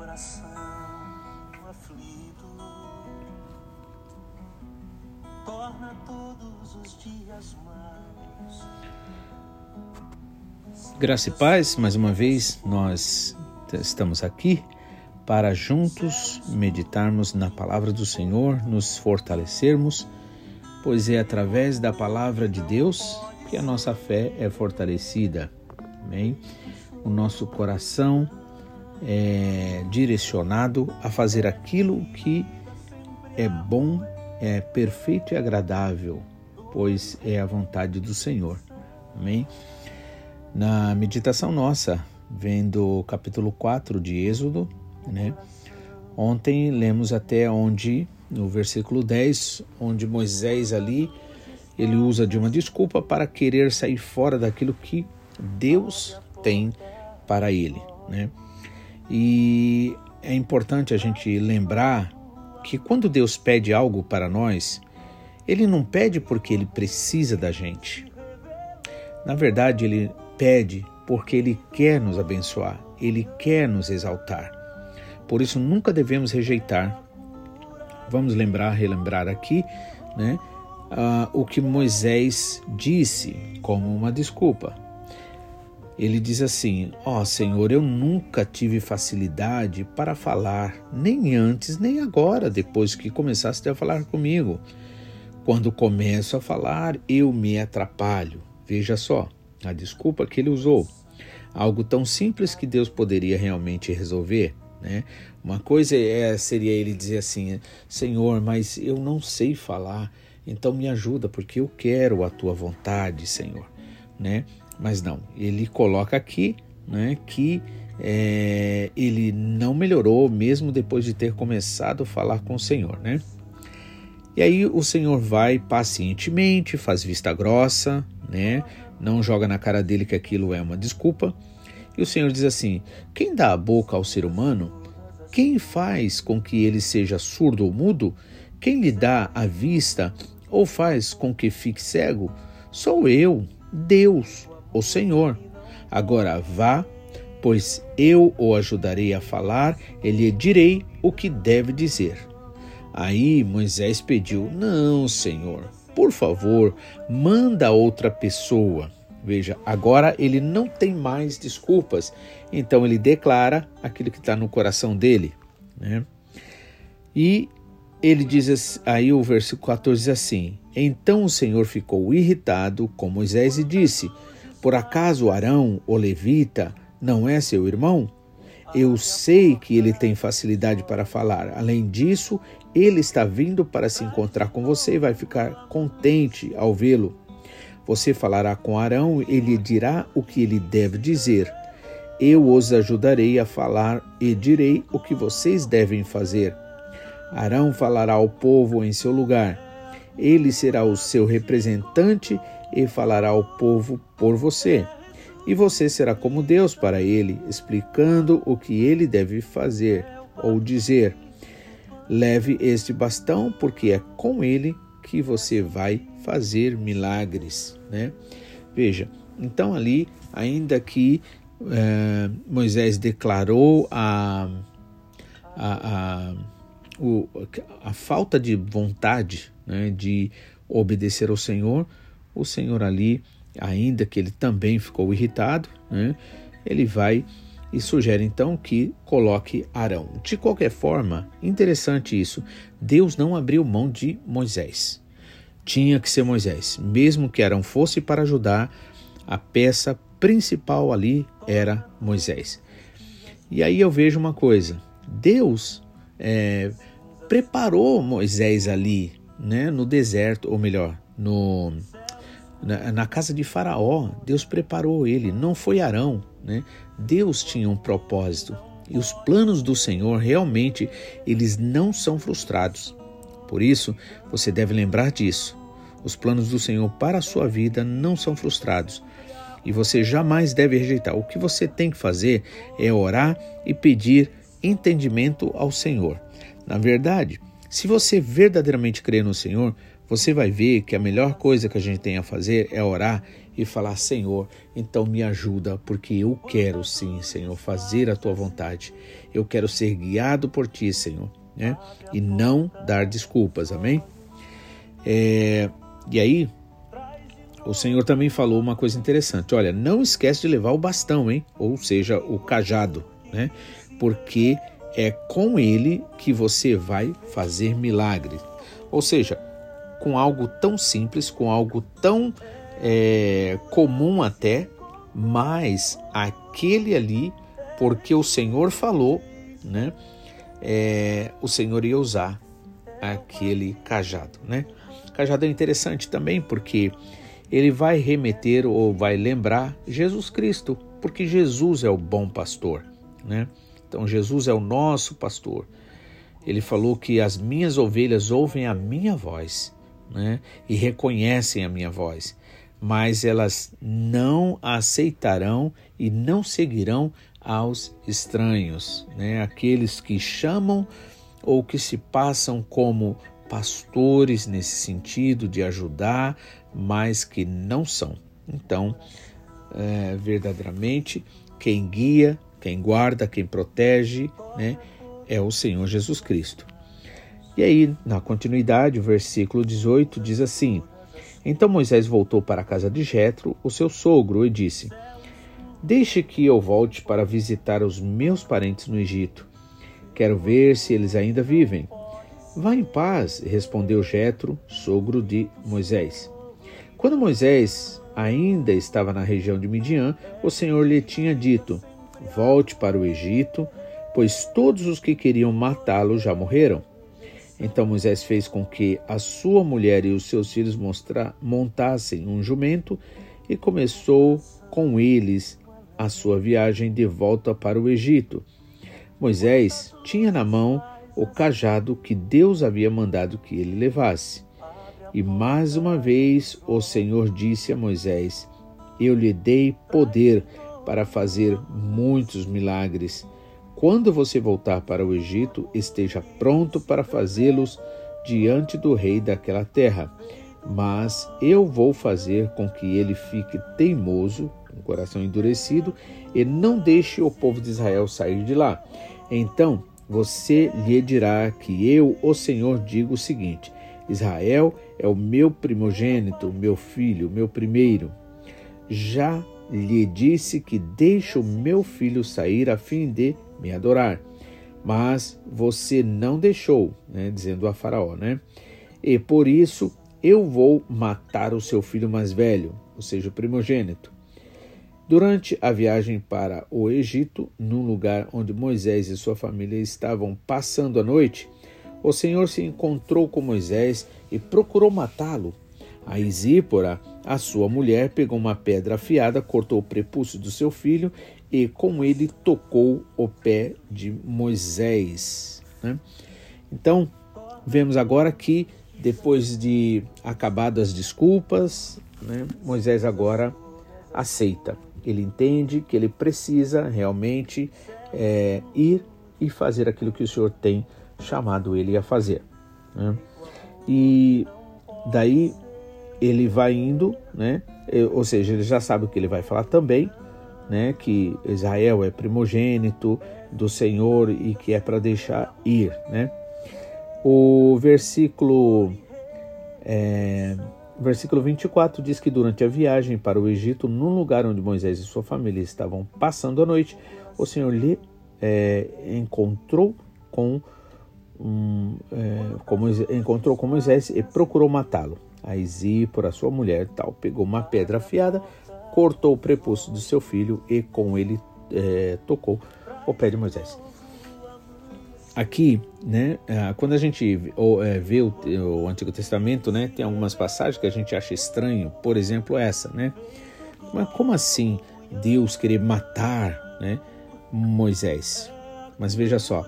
coração aflito torna todos os dias mais. Graça e paz, mais uma vez nós estamos aqui para juntos meditarmos na palavra do Senhor, nos fortalecermos, pois é através da palavra de Deus que a nossa fé é fortalecida. Amém? O nosso coração é direcionado a fazer aquilo que é bom, é perfeito e agradável, pois é a vontade do Senhor. Amém? Na meditação nossa, vendo o capítulo 4 de Êxodo, né? Ontem lemos até onde, no versículo 10, onde Moisés ali, ele usa de uma desculpa para querer sair fora daquilo que Deus tem para ele, né? E é importante a gente lembrar que quando Deus pede algo para nós, ele não pede porque ele precisa da gente. Na verdade, ele pede porque ele quer nos abençoar, ele quer nos exaltar. Por isso nunca devemos rejeitar. Vamos lembrar, relembrar aqui, né, uh, o que Moisés disse como uma desculpa. Ele diz assim: Ó oh, Senhor, eu nunca tive facilidade para falar, nem antes nem agora, depois que começaste a falar comigo. Quando começo a falar, eu me atrapalho. Veja só a desculpa que ele usou. Algo tão simples que Deus poderia realmente resolver. Né? Uma coisa é, seria ele dizer assim: Senhor, mas eu não sei falar, então me ajuda, porque eu quero a tua vontade, Senhor. Né? Mas não, ele coloca aqui né, que é, ele não melhorou, mesmo depois de ter começado a falar com o Senhor. Né? E aí o Senhor vai pacientemente, faz vista grossa, né? não joga na cara dele que aquilo é uma desculpa. E o Senhor diz assim: quem dá a boca ao ser humano? Quem faz com que ele seja surdo ou mudo? Quem lhe dá a vista ou faz com que fique cego? Sou eu, Deus, o Senhor. Agora vá, pois eu o ajudarei a falar, e lhe direi o que deve dizer. Aí Moisés pediu: Não, Senhor, por favor, manda outra pessoa. Veja, agora ele não tem mais desculpas, então ele declara aquilo que está no coração dele. Né? E ele diz aí o versículo 14 diz assim: Então o Senhor ficou irritado com Moisés e disse: Por acaso Arão, o levita, não é seu irmão? Eu sei que ele tem facilidade para falar. Além disso, ele está vindo para se encontrar com você e vai ficar contente ao vê-lo. Você falará com Arão, ele dirá o que ele deve dizer. Eu os ajudarei a falar e direi o que vocês devem fazer. Arão falará ao povo em seu lugar. Ele será o seu representante e falará ao povo por você. E você será como Deus para ele, explicando o que ele deve fazer ou dizer. Leve este bastão, porque é com ele que você vai fazer milagres, né? Veja, então ali, ainda que é, Moisés declarou a, a, a, o, a falta de vontade né, de obedecer ao Senhor, o Senhor ali, ainda que ele também ficou irritado, né, ele vai e sugere então que coloque Arão. De qualquer forma, interessante isso, Deus não abriu mão de Moisés. Tinha que ser Moisés, mesmo que Arão fosse para ajudar, a peça principal ali era Moisés. E aí eu vejo uma coisa: Deus é, preparou Moisés ali, né, no deserto, ou melhor, no, na, na, casa de Faraó. Deus preparou ele, não foi Arão. Né? Deus tinha um propósito e os planos do Senhor realmente eles não são frustrados. Por isso, você deve lembrar disso. Os planos do Senhor para a sua vida não são frustrados. E você jamais deve rejeitar. O que você tem que fazer é orar e pedir entendimento ao Senhor. Na verdade, se você verdadeiramente crê no Senhor, você vai ver que a melhor coisa que a gente tem a fazer é orar e falar: Senhor, então me ajuda, porque eu quero sim, Senhor, fazer a tua vontade. Eu quero ser guiado por ti, Senhor, né? E não dar desculpas, amém? É, e aí, o Senhor também falou uma coisa interessante: olha, não esquece de levar o bastão, hein? Ou seja, o cajado, né? Porque é com ele que você vai fazer milagres. Ou seja, com algo tão simples, com algo tão é, comum até, mas aquele ali, porque o Senhor falou, né? É, o Senhor ia usar aquele cajado, né? Cajado é interessante também porque ele vai remeter ou vai lembrar Jesus Cristo, porque Jesus é o bom pastor, né? Então Jesus é o nosso pastor. Ele falou que as minhas ovelhas ouvem a minha voz, né? E reconhecem a minha voz, mas elas não aceitarão e não seguirão aos estranhos, né? Aqueles que chamam ou que se passam como pastores nesse sentido de ajudar, mas que não são. Então, é, verdadeiramente, quem guia, quem guarda, quem protege, né, é o Senhor Jesus Cristo. E aí, na continuidade, o versículo 18 diz assim: Então Moisés voltou para a casa de Jetro, o seu sogro, e disse: Deixe que eu volte para visitar os meus parentes no Egito. Quero ver se eles ainda vivem. Vá em paz, respondeu Jetro, sogro de Moisés. Quando Moisés ainda estava na região de Midian, o Senhor lhe tinha dito: Volte para o Egito, pois todos os que queriam matá-lo já morreram. Então Moisés fez com que a sua mulher e os seus filhos montassem um jumento e começou com eles a sua viagem de volta para o Egito. Moisés tinha na mão o cajado que Deus havia mandado que ele levasse. E mais uma vez o Senhor disse a Moisés: Eu lhe dei poder para fazer muitos milagres. Quando você voltar para o Egito, esteja pronto para fazê-los diante do rei daquela terra. Mas eu vou fazer com que ele fique teimoso, com o coração endurecido, e não deixe o povo de Israel sair de lá. Então você lhe dirá que eu, o Senhor, digo o seguinte: Israel é o meu primogênito, meu filho, meu primeiro. Já lhe disse que deixe o meu filho sair a fim de me adorar. Mas você não deixou, né, dizendo a Faraó, né? E por isso eu vou matar o seu filho mais velho, ou seja, o primogênito. Durante a viagem para o Egito, num lugar onde Moisés e sua família estavam passando a noite, o Senhor se encontrou com Moisés e procurou matá-lo. A Isípora, a sua mulher, pegou uma pedra afiada, cortou o prepúcio do seu filho e com ele tocou o pé de Moisés. Né? Então, vemos agora que depois de acabado as desculpas, né, Moisés agora aceita ele entende que ele precisa realmente é, ir e fazer aquilo que o Senhor tem chamado ele a fazer. Né? E daí ele vai indo, né? ou seja, ele já sabe o que ele vai falar também, né? que Israel é primogênito do Senhor e que é para deixar ir. Né? O versículo. É, versículo 24 diz que durante a viagem para o Egito, num lugar onde Moisés e sua família estavam passando a noite, o Senhor lhe é, encontrou com um, é, com Moisés, encontrou com Moisés e procurou matá-lo. Aí Zípora, sua mulher, tal, pegou uma pedra afiada, cortou o prepúcio do seu filho e com ele é, tocou o pé de Moisés. Aqui, né, é, quando a gente é, vê o, o, Antigo Testamento, né, tem algumas passagens que a gente acha estranho, por exemplo, essa, né? Mas como assim Deus querer matar, né, Moisés? Mas veja só,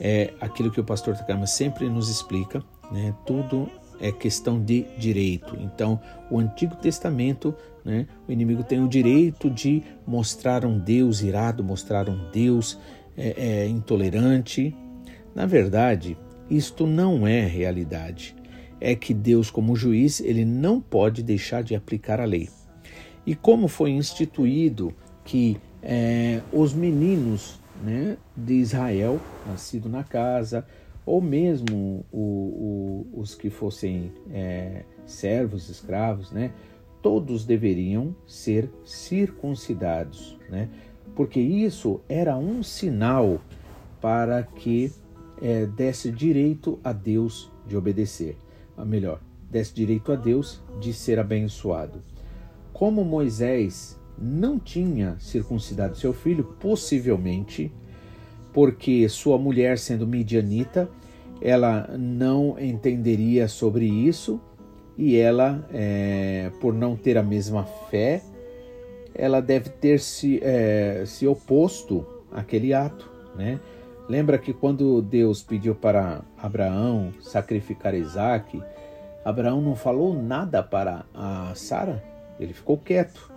é aquilo que o pastor Takama sempre nos explica, né? Tudo é questão de direito. Então, o Antigo Testamento, né, o inimigo tem o direito de mostrar um Deus irado, mostrar um Deus é, é, intolerante, na verdade, isto não é realidade. É que Deus, como juiz, ele não pode deixar de aplicar a lei. E como foi instituído que é, os meninos né, de Israel, nascido na casa, ou mesmo o, o, os que fossem é, servos, escravos, né, todos deveriam ser circuncidados, né, porque isso era um sinal para que é, desse direito a Deus de obedecer, ou melhor, desse direito a Deus de ser abençoado. Como Moisés não tinha circuncidado seu filho, possivelmente porque sua mulher, sendo midianita, ela não entenderia sobre isso e ela, é, por não ter a mesma fé, ela deve ter se, é, se oposto àquele ato, né? Lembra que quando Deus pediu para Abraão sacrificar Isaac, Abraão não falou nada para a Sara, ele ficou quieto.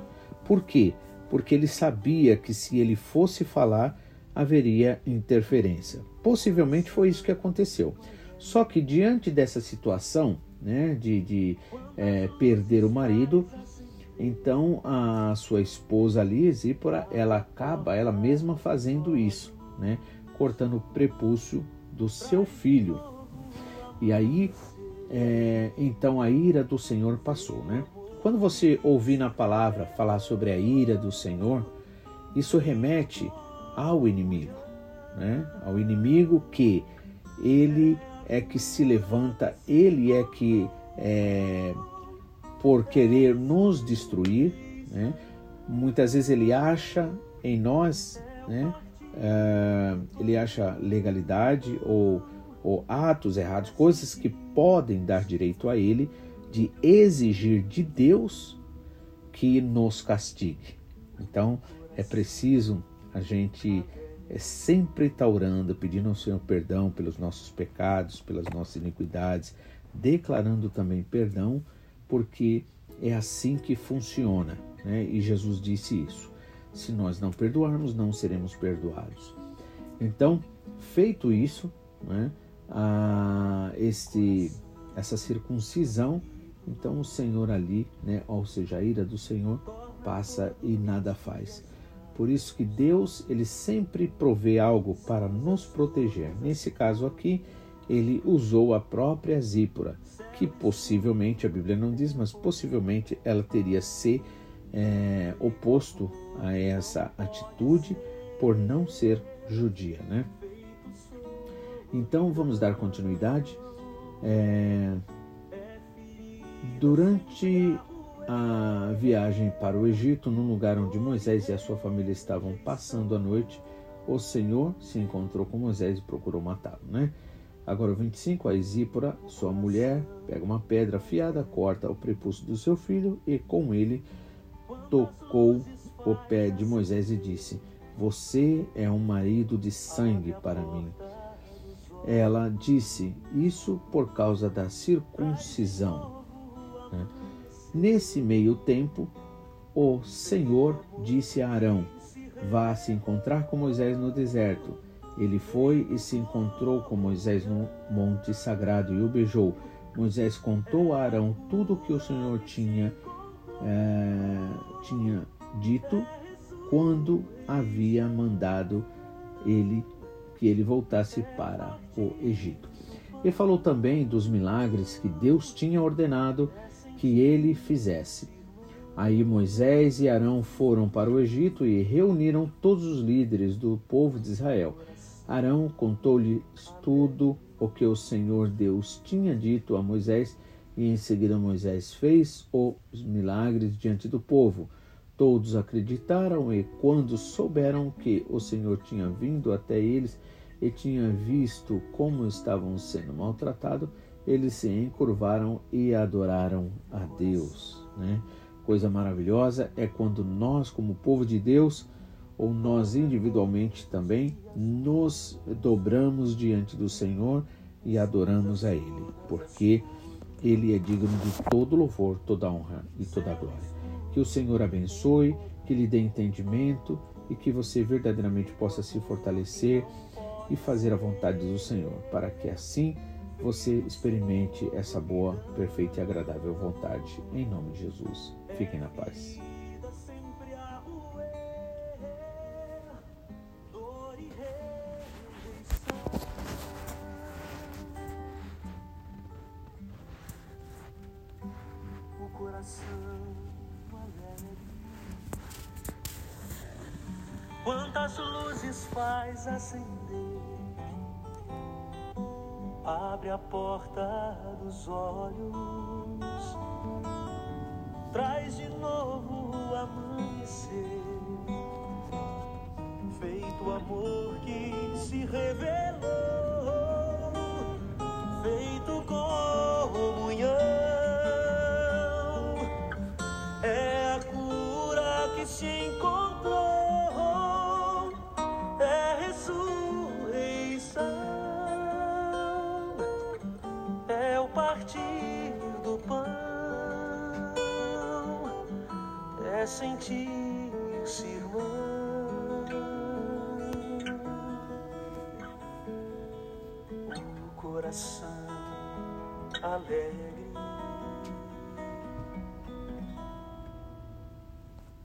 Por quê? Porque ele sabia que se ele fosse falar, haveria interferência. Possivelmente foi isso que aconteceu. Só que diante dessa situação, né, de, de é, perder o marido, então a sua esposa ali, Zípora, ela acaba ela mesma fazendo isso, né, cortando o prepúcio do seu filho. E aí, é, então a ira do Senhor passou, né? Quando você ouvir na palavra falar sobre a ira do Senhor, isso remete ao inimigo, né? ao inimigo que ele é que se levanta, ele é que, é, por querer nos destruir, né? muitas vezes ele acha em nós, né? Uh, ele acha legalidade ou, ou atos errados, coisas que podem dar direito a ele de exigir de Deus que nos castigue. Então é preciso a gente é sempre estar orando, pedindo ao Senhor perdão pelos nossos pecados, pelas nossas iniquidades, declarando também perdão, porque é assim que funciona. Né? E Jesus disse isso. Se nós não perdoarmos, não seremos perdoados. Então, feito isso, né, a, este, essa circuncisão, então o Senhor ali, né, ou seja, a ira do Senhor, passa e nada faz. Por isso que Deus, ele sempre provê algo para nos proteger. Nesse caso aqui, ele usou a própria Zípora, que possivelmente, a Bíblia não diz, mas possivelmente ela teria se é, oposto a essa atitude por não ser judia, né? Então vamos dar continuidade. É, durante a viagem para o Egito, no lugar onde Moisés e a sua família estavam passando a noite, o Senhor se encontrou com Moisés e procurou matá-lo, né? Agora o 25, a Isípora, sua mulher, pega uma pedra afiada, corta o prepúcio do seu filho e com ele tocou o pé de Moisés e disse: Você é um marido de sangue para mim. Ela disse isso por causa da circuncisão. Né? Nesse meio tempo, o Senhor disse a Arão: Vá se encontrar com Moisés no deserto. Ele foi e se encontrou com Moisés no monte sagrado e o beijou. Moisés contou a Arão tudo o que o Senhor tinha, é, tinha dito quando havia mandado ele que ele voltasse para o Egito. Ele falou também dos milagres que Deus tinha ordenado que ele fizesse. Aí Moisés e Arão foram para o Egito e reuniram todos os líderes do povo de Israel. Arão contou-lhes tudo o que o Senhor Deus tinha dito a Moisés, e em seguida Moisés fez os milagres diante do povo. Todos acreditaram e, quando souberam que o Senhor tinha vindo até eles e tinha visto como estavam sendo maltratados, eles se encurvaram e adoraram a Deus. Né? Coisa maravilhosa é quando nós, como povo de Deus, ou nós individualmente também, nos dobramos diante do Senhor e adoramos a Ele, porque Ele é digno de todo louvor, toda honra e toda glória. Que o Senhor abençoe, que lhe dê entendimento e que você verdadeiramente possa se fortalecer e fazer a vontade do Senhor, para que assim você experimente essa boa, perfeita e agradável vontade. Em nome de Jesus. Fiquem na paz. Quantas luzes faz acender? Abre a porta dos olhos, traz de novo o amanhecer. Feito amor que se revelou, feito comunhão. Sentir-se irmão. O coração alegre